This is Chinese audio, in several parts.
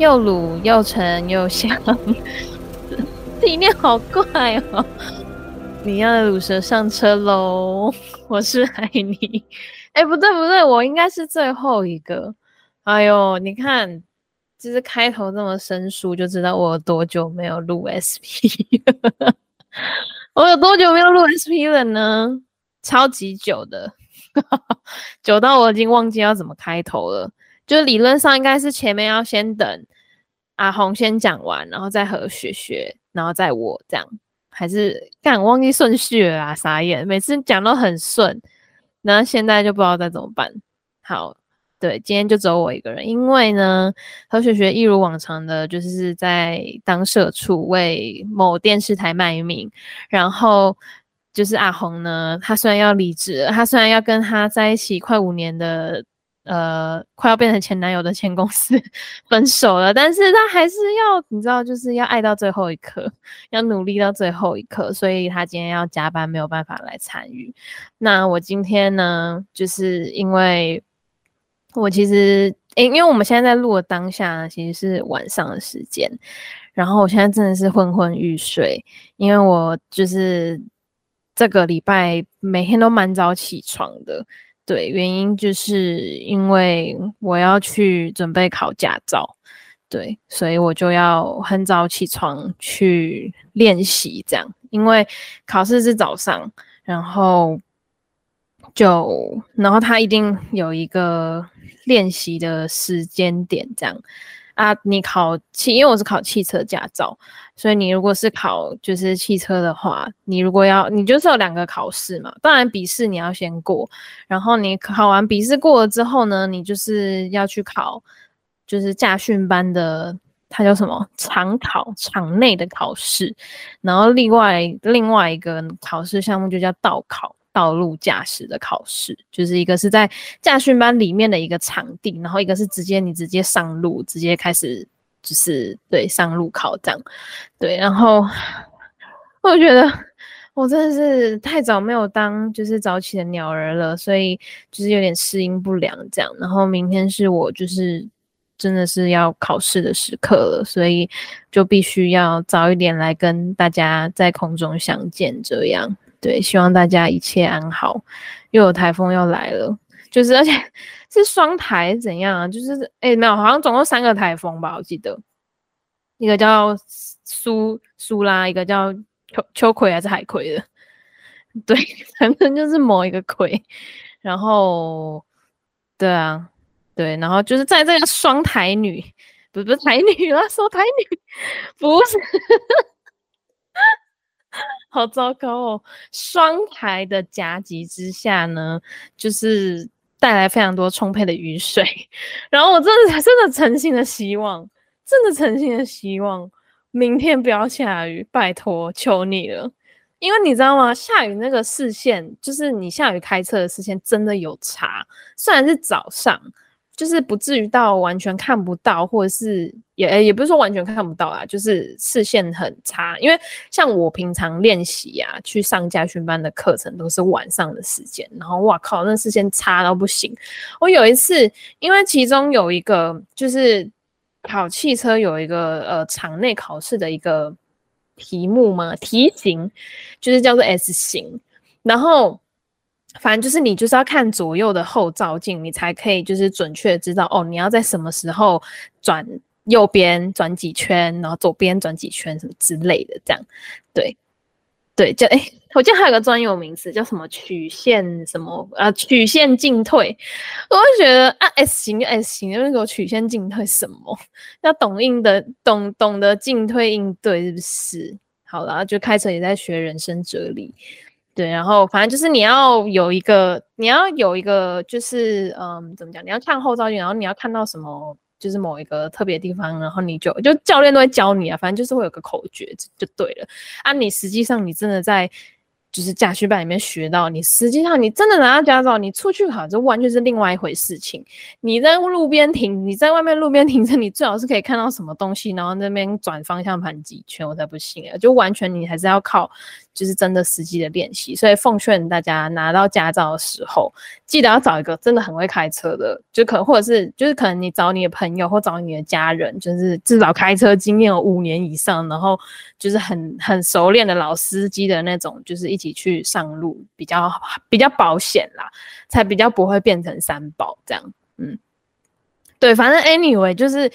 又卤又沉又香，理念好怪哦！你要的鲁蛇上车喽！我是海霓，哎，不对不对，我应该是最后一个。哎呦，你看，就是开头这么生疏，就知道我有多久没有录 SP 了。我有多久没有录 SP 了呢？超级久的，久到我已经忘记要怎么开头了。就理论上应该是前面要先等阿红先讲完，然后再和雪雪，然后再我这样，还是干忘记顺序了啊？傻眼，每次讲都很顺，然后现在就不知道该怎么办。好，对，今天就只有我一个人，因为呢，何雪雪一如往常的，就是在当社畜为某电视台卖命，然后就是阿红呢，他虽然要离职，他虽然要跟他在一起快五年的。呃，快要变成前男友的前公司 分手了，但是他还是要，你知道，就是要爱到最后一刻，要努力到最后一刻，所以他今天要加班，没有办法来参与。那我今天呢，就是因为我其实，诶，因为我们现在在录的当下，其实是晚上的时间，然后我现在真的是昏昏欲睡，因为我就是这个礼拜每天都蛮早起床的。对，原因就是因为我要去准备考驾照，对，所以我就要很早起床去练习，这样，因为考试是早上，然后就，然后他一定有一个练习的时间点，这样。啊，你考汽，因为我是考汽车驾照，所以你如果是考就是汽车的话，你如果要，你就是有两个考试嘛。当然笔试你要先过，然后你考完笔试过了之后呢，你就是要去考，就是驾训班的，它叫什么？场考，场内的考试。然后另外另外一个考试项目就叫道考。道路驾驶的考试，就是一个是在驾训班里面的一个场地，然后一个是直接你直接上路，直接开始就是对上路考这样，对，然后我觉得我真的是太早没有当就是早起的鸟儿了，所以就是有点适应不良这样，然后明天是我就是真的是要考试的时刻了，所以就必须要早一点来跟大家在空中相见这样。对，希望大家一切安好。又有台风要来了，就是而且是双台怎样啊？就是诶没有，好像总共三个台风吧，我记得，一个叫苏苏拉，一个叫秋秋葵还是海葵的，对，反正就是某一个葵。然后，对啊，对，然后就是在这个双台女，不是不是台女啦，说台女不是。好糟糕哦！双台的夹击之下呢，就是带来非常多充沛的雨水。然后我真的真的诚心的希望，真的诚心的希望，明天不要下雨，拜托，求你了。因为你知道吗？下雨那个视线，就是你下雨开车的视线真的有差。虽然是早上。就是不至于到完全看不到，或者是也也不是说完全看不到啊，就是视线很差。因为像我平常练习啊，去上家训班的课程都是晚上的时间，然后哇靠，那视线差到不行。我有一次，因为其中有一个就是考汽车有一个呃场内考试的一个题目嘛，题型就是叫做 S 型，然后。反正就是你就是要看左右的后照镜，你才可以就是准确知道哦，你要在什么时候转右边转几圈，然后左边转几圈什么之类的，这样，对，对，就哎，我记得还有个专有名词叫什么曲线什么啊，曲线进退，我会觉得啊，S 型 S 型，那个曲线进退什么，要懂应的懂懂得进退应对是不是？好了，就开车也在学人生哲理。对，然后反正就是你要有一个，你要有一个，就是嗯，怎么讲？你要看后照镜，然后你要看到什么，就是某一个特别地方，然后你就就教练都会教你啊，反正就是会有个口诀就对了啊。你实际上你真的在就是驾训班里面学到，你实际上你真的拿到驾照，你出去考就完全是另外一回事情。你在路边停，你在外面路边停车，你最好是可以看到什么东西，然后那边转方向盘几圈，我才不信啊！就完全你还是要靠，就是真的实际的练习。所以奉劝大家拿到驾照的时候，记得要找一个真的很会开车的，就可或者是就是可能你找你的朋友或找你的家人，就是至少开车经验有五年以上，然后就是很很熟练的老司机的那种，就是一。一起去上路比较比较保险啦，才比较不会变成三宝这样。嗯，对，反正 anyway 就是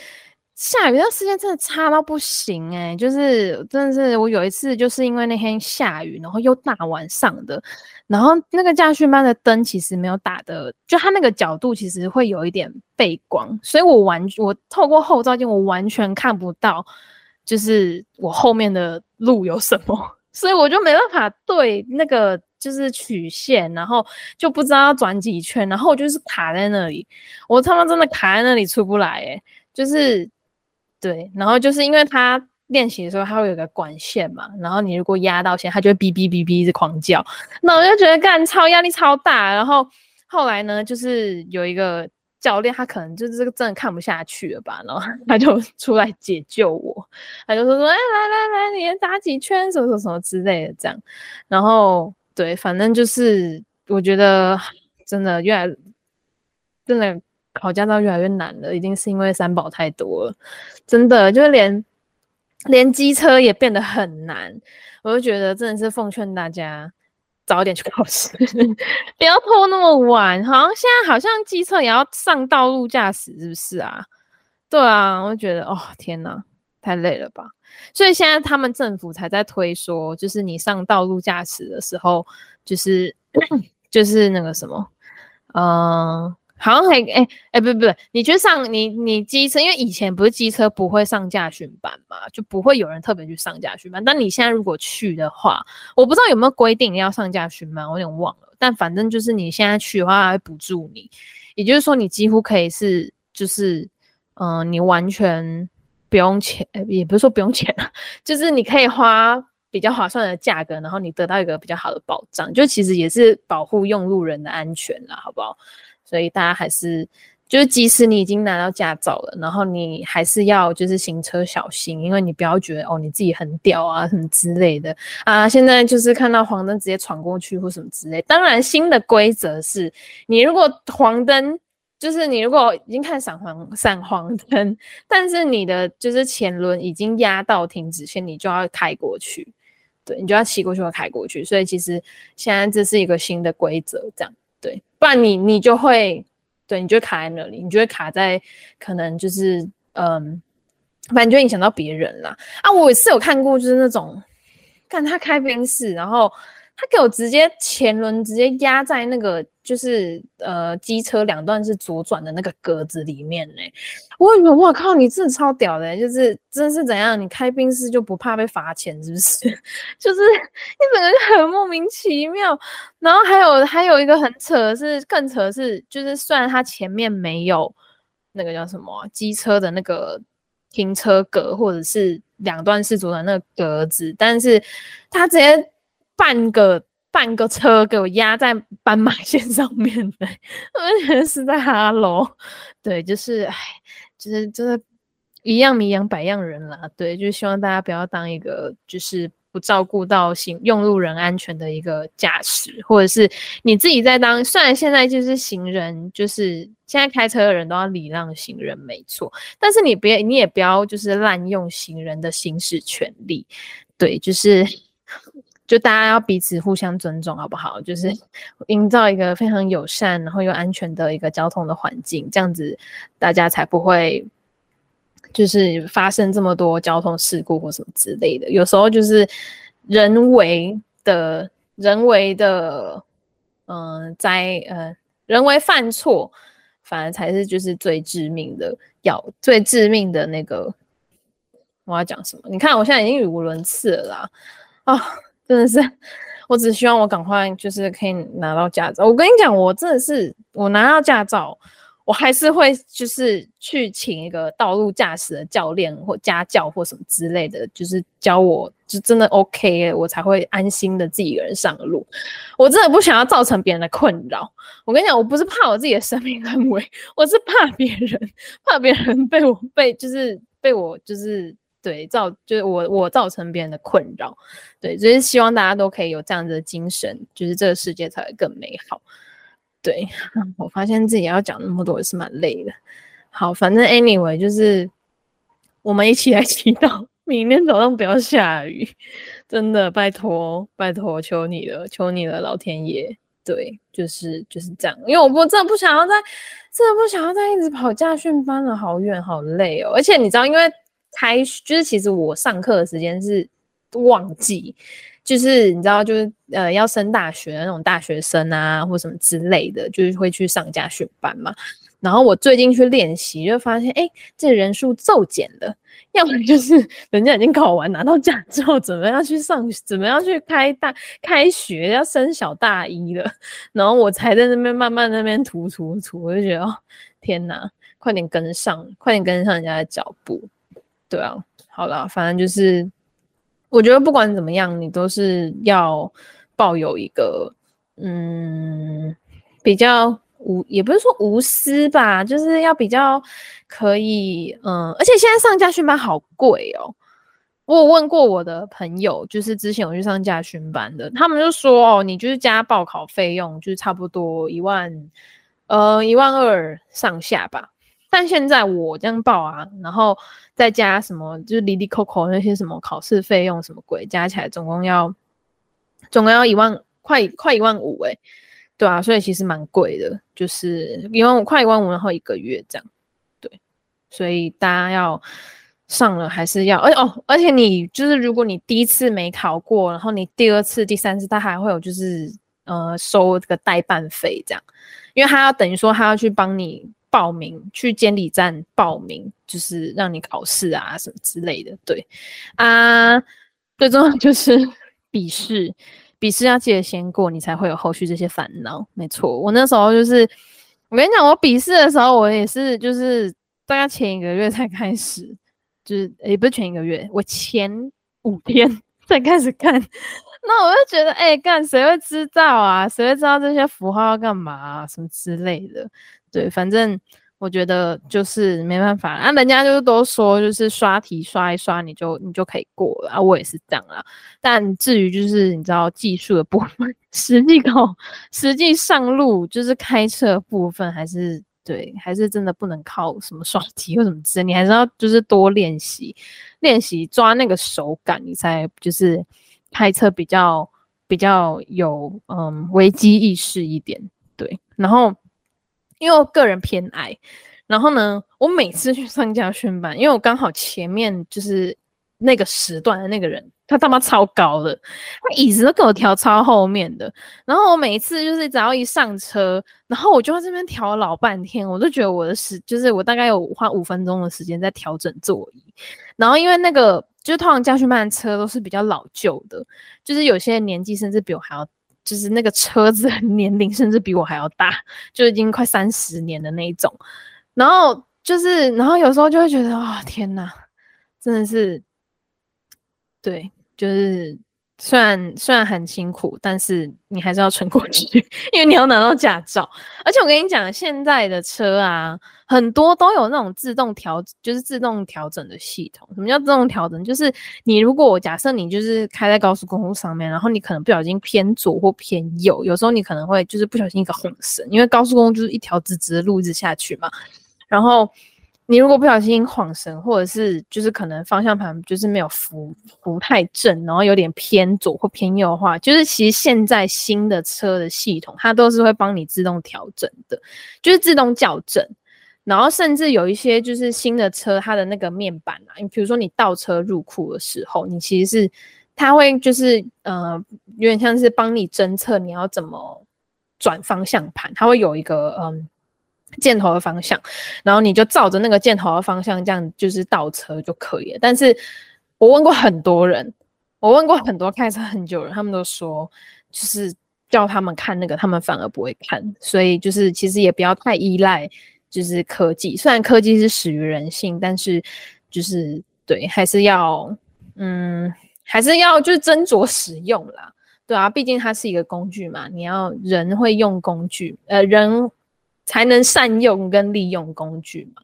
下雨，这时间真的差到不行诶、就是真的是我有一次就是因为那天下雨，然后又大晚上的，然后那个驾训班的灯其实没有打的，就它那个角度其实会有一点背光，所以我完我透过后照镜我完全看不到，就是我后面的路有什么。所以我就没办法对那个就是曲线，然后就不知道要转几圈，然后我就是卡在那里，我他妈真的卡在那里出不来诶，就是对，然后就是因为他练习的时候他会有个管线嘛，然后你如果压到线，他就会哔哔哔哔一直狂叫，那我就觉得干超压力超大，然后后来呢，就是有一个。教练他可能就是这个真的看不下去了吧，然后他就 出来解救我，他就说说，哎、来来来，你打几圈，什么什么什么之类的这样，然后对，反正就是我觉得真的越来真的考驾照越来越难了，一定是因为三宝太多了，真的就是连连机车也变得很难，我就觉得真的是奉劝大家。早点去考试，不要拖那么晚。好像现在好像机车也要上道路驾驶，是不是啊？对啊，我就觉得哦，天哪，太累了吧。所以现在他们政府才在推说，就是你上道路驾驶的时候，就是 就是那个什么，嗯、好像还哎哎不不不，你去上你你机车，因为以前不是机车不会上驾训班嘛，就不会有人特别去上驾训班。但你现在如果去的话，我不知道有没有规定要上驾训班，我有点忘了。但反正就是你现在去的话，会补助你，也就是说你几乎可以是就是嗯、你完全不用钱，也不是说不用钱啊，就是你可以花比较划算的价格，然后你得到一个比较好的保障，就其实也是保护用路人的安全啦，好不好？所以大家还是就是，即使你已经拿到驾照了，然后你还是要就是行车小心，因为你不要觉得哦你自己很屌啊什么之类的啊。现在就是看到黄灯直接闯过去或什么之类。当然新的规则是，你如果黄灯，就是你如果已经看闪黄闪黄灯，但是你的就是前轮已经压到停止线，你就要开过去，对，你就要骑过去或开过去。所以其实现在这是一个新的规则，这样。那，你你就会，对，你就卡在那里，你就会卡在可能就是，嗯，反正就影响到别人啦。啊，我也是有看过，就是那种，看他开宾士，然后。他给我直接前轮直接压在那个就是呃机车两段是左转的那个格子里面呢，我以为我靠，你真的超屌的，就是真是怎样？你开宾士就不怕被罚钱是不是？就是你整个就很莫名其妙。然后还有还有一个很扯的是，更扯的是，就是虽然他前面没有那个叫什么机车的那个停车格或者是两段式左转那个格子，但是他直接。半个半个车给我压在斑马线上面的，我觉得是在哈喽，对，就是哎，就是真的，一样米养百样人啦，对，就是希望大家不要当一个就是不照顾到行用路人安全的一个驾驶，或者是你自己在当，虽然现在就是行人，就是现在开车的人都要礼让行人，没错，但是你别你也不要就是滥用行人的行使权利，对，就是。就大家要彼此互相尊重，好不好？就是营造一个非常友善，然后又安全的一个交通的环境，这样子大家才不会就是发生这么多交通事故或什么之类的。有时候就是人为的、人为的，嗯、呃，在呃人为犯错，反而才是就是最致命的，要最致命的那个。我要讲什么？你看我现在已经语无伦次了啦，啊！真的是，我只希望我赶快就是可以拿到驾照。我跟你讲，我真的是我拿到驾照，我还是会就是去请一个道路驾驶的教练或家教或什么之类的，就是教我就真的 OK，我才会安心的自己一个人上路。我真的不想要造成别人的困扰。我跟你讲，我不是怕我自己的生命安危，我是怕别人，怕别人被我被就是被我就是。对，造就是我我造成别人的困扰，对，所以希望大家都可以有这样子的精神，就是这个世界才会更美好。对，我发现自己要讲那么多也是蛮累的。好，反正 anyway 就是我们一起来祈祷，明天早上不要下雨，真的拜托拜托，求你了，求你了，老天爷。对，就是就是这样，因为我不真的不想要再，真的不想要再一直跑驾训班了，好远好累哦，而且你知道，因为。开学就是其实我上课的时间是旺季，就是你知道，就是呃要升大学的那种大学生啊，或什么之类的，就是会去上家训班嘛。然后我最近去练习，就发现哎，这人数骤减了，要么就是 人家已经考完拿到驾照，怎么要去上，怎么要去开大开学要升小大一了，然后我才在那边慢慢那边涂涂涂，我就觉得天哪，快点跟上，快点跟上人家的脚步。对啊，好了，反正就是，我觉得不管怎么样，你都是要抱有一个，嗯，比较无，也不是说无私吧，就是要比较可以，嗯，而且现在上驾训班好贵哦。我有问过我的朋友，就是之前我去上驾训班的，他们就说，哦，你就是加报考费用，就是差不多一万，呃，一万二上下吧。但现在我这样报啊，然后再加什么，就是哩哩扣扣那些什么考试费用什么鬼，加起来总共要总共要一万，快快一万五诶，对啊，所以其实蛮贵的，就是一万五快一万五，然后一个月这样，对，所以大家要上了还是要，而且哦，而且你就是如果你第一次没考过，然后你第二次、第三次，他还会有就是呃收这个代办费这样，因为他要等于说他要去帮你。报名去监理站报名，就是让你考试啊什么之类的。对啊，最重要就是笔试，笔试要记得先过，你才会有后续这些烦恼。没错，我那时候就是，我跟你讲，我笔试的时候，我也是就是大概前一个月才开始，就是也不是前一个月，我前五天 才开始看。那我就觉得，哎、干谁会知道啊？谁会知道这些符号要干嘛啊？什么之类的。对，反正我觉得就是没办法啊，人家就是都说就是刷题刷一刷你就你就可以过了啊，我也是这样啊。但至于就是你知道技术的部分，实际考实际上路就是开车部分，还是对，还是真的不能靠什么刷题或什么之类，你还是要就是多练习练习抓那个手感，你才就是开车比较比较有嗯危机意识一点。对，然后。因为我个人偏矮，然后呢，我每次去上家训班，因为我刚好前面就是那个时段的那个人，他他妈超高的，他椅子都给我调超后面的，然后我每次就是只要一上车，然后我就在这边调老半天，我都觉得我的时就是我大概有花五分钟的时间在调整座椅，然后因为那个就是通常家训班的车都是比较老旧的，就是有些年纪甚至比我还要。就是那个车子年龄甚至比我还要大，就已经快三十年的那一种。然后就是，然后有时候就会觉得，啊、哦，天哪，真的是，对，就是。虽然虽然很辛苦，但是你还是要撑过去，因为你要拿到驾照。而且我跟你讲，现在的车啊，很多都有那种自动调，就是自动调整的系统。什么叫自动调整？就是你如果我假设你就是开在高速公路上面，然后你可能不小心偏左或偏右，有时候你可能会就是不小心一个晃神，因为高速公路就是一条直直的路一直下去嘛，然后。你如果不小心晃神，或者是就是可能方向盘就是没有扶扶太正，然后有点偏左或偏右的话，就是其实现在新的车的系统它都是会帮你自动调整的，就是自动校正。然后甚至有一些就是新的车，它的那个面板啊，你比如说你倒车入库的时候，你其实是它会就是呃有点像是帮你侦测你要怎么转方向盘，它会有一个嗯。箭头的方向，然后你就照着那个箭头的方向，这样就是倒车就可以了。但是我问过很多人，我问过很多开车很久的人，他们都说，就是叫他们看那个，他们反而不会看。所以就是其实也不要太依赖，就是科技，虽然科技是始于人性，但是就是对，还是要嗯，还是要就是斟酌使用啦。对啊，毕竟它是一个工具嘛，你要人会用工具，呃，人才能善用跟利用工具嘛。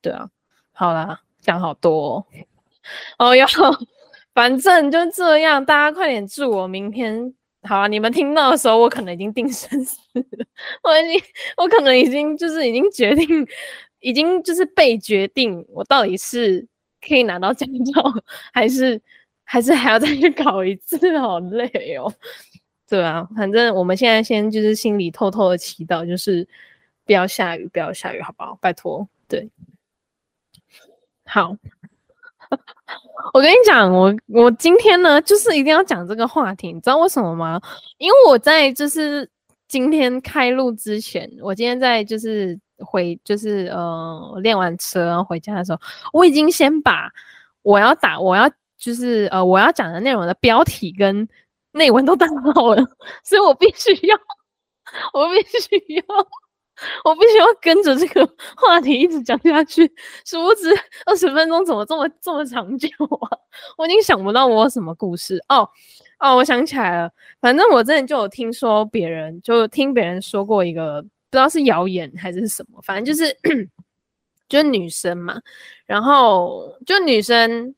对啊，好啦，讲好多哦，哦哟，反正就这样，大家快点祝我明天好啊！你们听到的时候，我可能已经定生死，我已经，我可能已经就是已经决定，已经就是被决定，我到底是可以拿到驾照，还是？还是还要再去考一次，好累哦。对啊，反正我们现在先就是心里偷偷的祈祷，就是不要下雨，不要下雨，好不好？拜托。对，好。我跟你讲，我我今天呢，就是一定要讲这个话题，你知道为什么吗？因为我在就是今天开录之前，我今天在就是回就是呃练完车回家的时候，我已经先把我要打我要。就是呃，我要讲的内容的标题跟内文都打好了，所以我必须要，我必须要，我必须要跟着这个 话题一直讲下去。殊不知二十分钟怎么这么这么长久啊？我已经想不到我有什么故事哦哦，我想起来了，反正我之前就有听说别人，就听别人说过一个，不知道是谣言还是什么，反正就是 就是女生嘛，然后就女生。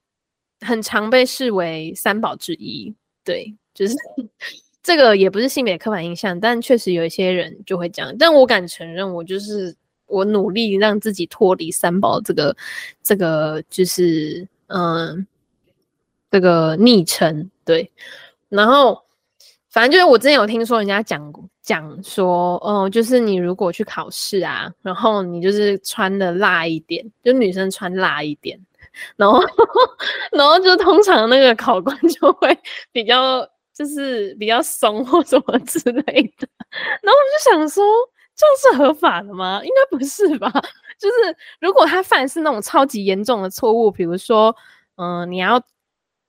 很常被视为三宝之一，对，就是 这个也不是性别刻板印象，但确实有一些人就会讲。但我敢承认，我就是我努力让自己脱离三宝这个这个就是嗯这个昵称，对。然后反正就是我之前有听说人家讲讲说，哦、嗯，就是你如果去考试啊，然后你就是穿的辣一点，就女生穿辣一点。然后，然后就通常那个考官就会比较，就是比较松或什么之类的。然后我就想说，这样是合法的吗？应该不是吧？就是如果他犯是那种超级严重的错误，比如说，嗯、你要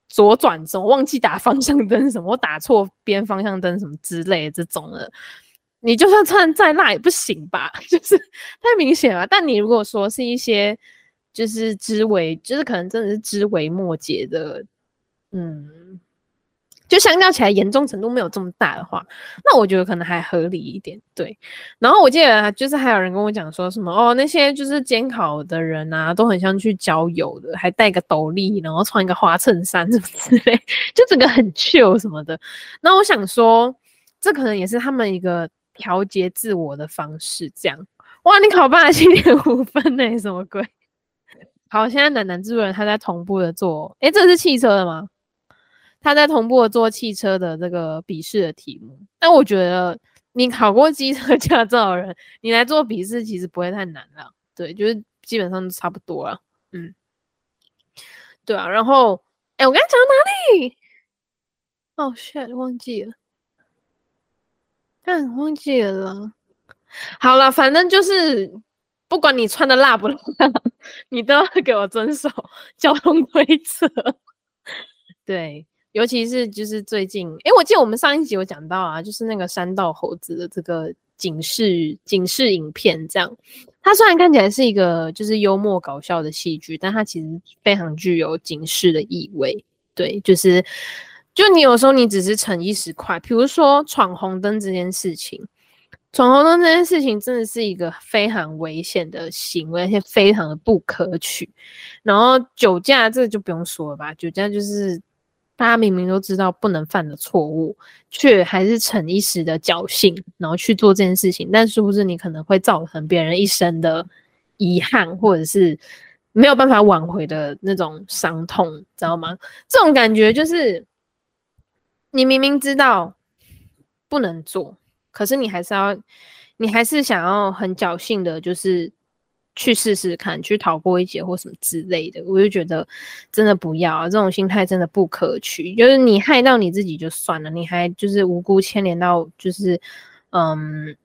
左转怎么忘记打方向灯什么，我打错边方向灯什么之类的这种的，你就算穿再辣也不行吧？就是太明显了。但你如果说是一些。就是枝微，就是可能真的是枝微末节的，嗯，就相较起来严重程度没有这么大的话，那我觉得可能还合理一点，对。然后我记得就是还有人跟我讲说什么哦，那些就是监考的人啊，都很像去郊游的，还戴个斗笠，然后穿一个花衬衫什么之类，就整个很 chill 什么的。那我想说，这可能也是他们一个调节自我的方式，这样。哇，你考八十七点五分呢，什么鬼？好，现在南南这人他在同步的做，诶，这是汽车的吗？他在同步做汽车的这个笔试的题目。但我觉得你考过机车驾照的人，你来做笔试其实不会太难了。对，就是基本上都差不多了。嗯，对啊。然后，哎，我刚才讲到哪里？哦，shit，忘记了。但忘记了。好了，反正就是。不管你穿的辣不辣，你都要给我遵守交通规则。对，尤其是就是最近，哎、我记得我们上一集有讲到啊，就是那个山道猴子的这个警示警示影片，这样，它虽然看起来是一个就是幽默搞笑的戏剧，但它其实非常具有警示的意味。对，就是就你有时候你只是逞一时快，比如说闯红灯这件事情。闯红灯这件事情真的是一个非常危险的行为，而且非常的不可取。然后酒驾这个就不用说了吧，酒驾就是大家明明都知道不能犯的错误，却还是逞一时的侥幸，然后去做这件事情。但是不是你可能会造成别人一生的遗憾，或者是没有办法挽回的那种伤痛，知道吗？这种感觉就是你明明知道不能做。可是你还是要，你还是想要很侥幸的，就是去试试看，去逃过一劫或什么之类的。我就觉得真的不要啊，这种心态真的不可取。就是你害到你自己就算了，你还就是无辜牵连到，就是嗯，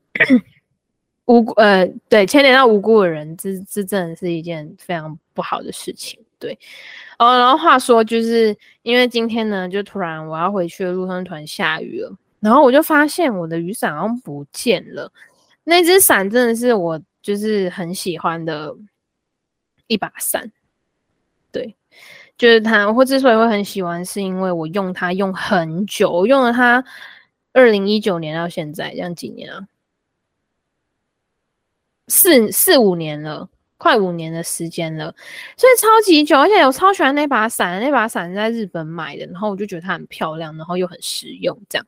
无辜呃，对，牵连到无辜的人，这这真的是一件非常不好的事情。对，哦，然后话说，就是因为今天呢，就突然我要回去的路上突然下雨了。然后我就发现我的雨伞好像不见了，那只伞真的是我就是很喜欢的一把伞。对，就是它。我之所以会很喜欢，是因为我用它用很久，用了它二零一九年到现在，这样几年啊？四四五年了，快五年的时间了，所以超级久。而且我超喜欢那把伞，那把伞在日本买的，然后我就觉得它很漂亮，然后又很实用，这样。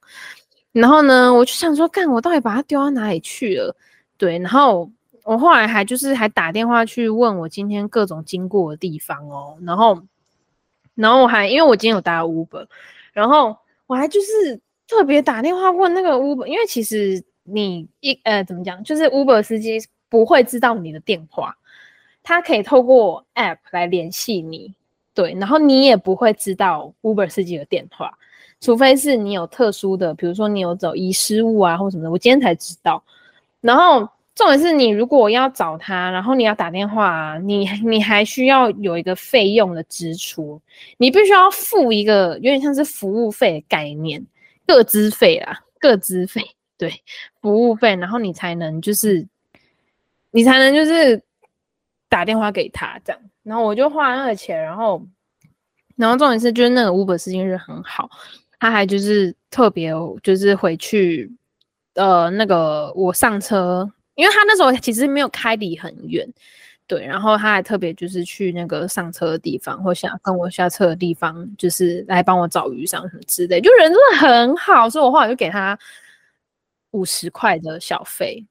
然后呢，我就想说，干，我到底把它丢到哪里去了？对，然后。我后来还就是还打电话去问我今天各种经过的地方哦，然后，然后我还因为我今天有搭 Uber，然后我还就是特别打电话问那个 Uber，因为其实你一呃怎么讲，就是 Uber 司机不会知道你的电话，他可以透过 App 来联系你，对，然后你也不会知道 Uber 司机的电话，除非是你有特殊的，比如说你有走遗失物啊或什么的，我今天才知道，然后。重点是你如果要找他，然后你要打电话，你 你还需要有一个费用的支出，你必须要付一个有点像是服务费的概念，个资费啦，个资费，对，服务费，然后你才能就是，你才能就是打电话给他这样，然后我就花那个钱，然后，然后重点是就是那个 Uber 司机是很好，他还就是特别就是回去，呃，那个我上车。因为他那时候其实没有开离很远，对，然后他还特别就是去那个上车的地方，或想跟我下车的地方，就是来帮我找雨伞什么之类，就人真的很好，所以我后来就给他五十块的小费，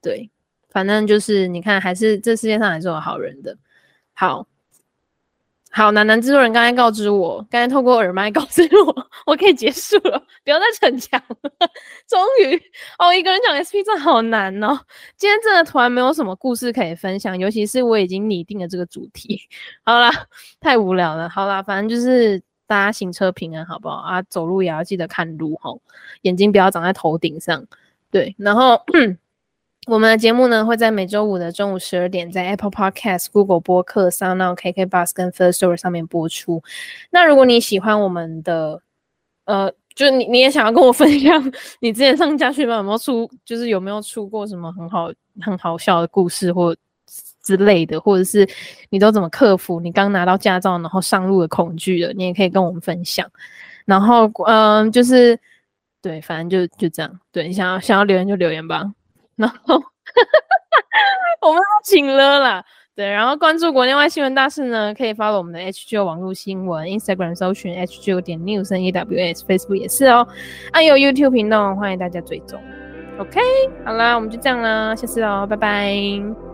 对，反正就是你看，还是这世界上还是有好人的，好。好，楠楠制作人刚才告知我，刚才透过耳麦告知我，我可以结束了，不要再逞强了。终于，哦，一个人讲 SP 真的好难哦。今天真的突然没有什么故事可以分享，尤其是我已经拟定了这个主题。好啦，太无聊了。好啦，反正就是大家行车平安，好不好啊？走路也要记得看路哈，眼睛不要长在头顶上。对，然后。我们的节目呢，会在每周五的中午十二点，在 Apple Podcast、Google 播客、Sound、KK Bus 跟 First Story 上面播出。那如果你喜欢我们的，呃，就是你你也想要跟我分享你之前上驾训班有没有出，就是有没有出过什么很好很好笑的故事或之类的，或者是你都怎么克服你刚拿到驾照然后上路的恐惧的，你也可以跟我们分享。然后，嗯、就是对，反正就就这样。对，你想要想要留言就留言吧。然后 我们要请了啦，对，然后关注国内外新闻大事呢，可以 follow 我们的 HGO 网络新闻，Instagram 搜寻 HGO 点 News N E W S，Facebook 也是哦，还有 YouTube 频道，欢迎大家追踪。OK，好啦，我们就这样啦，下次哦，拜拜。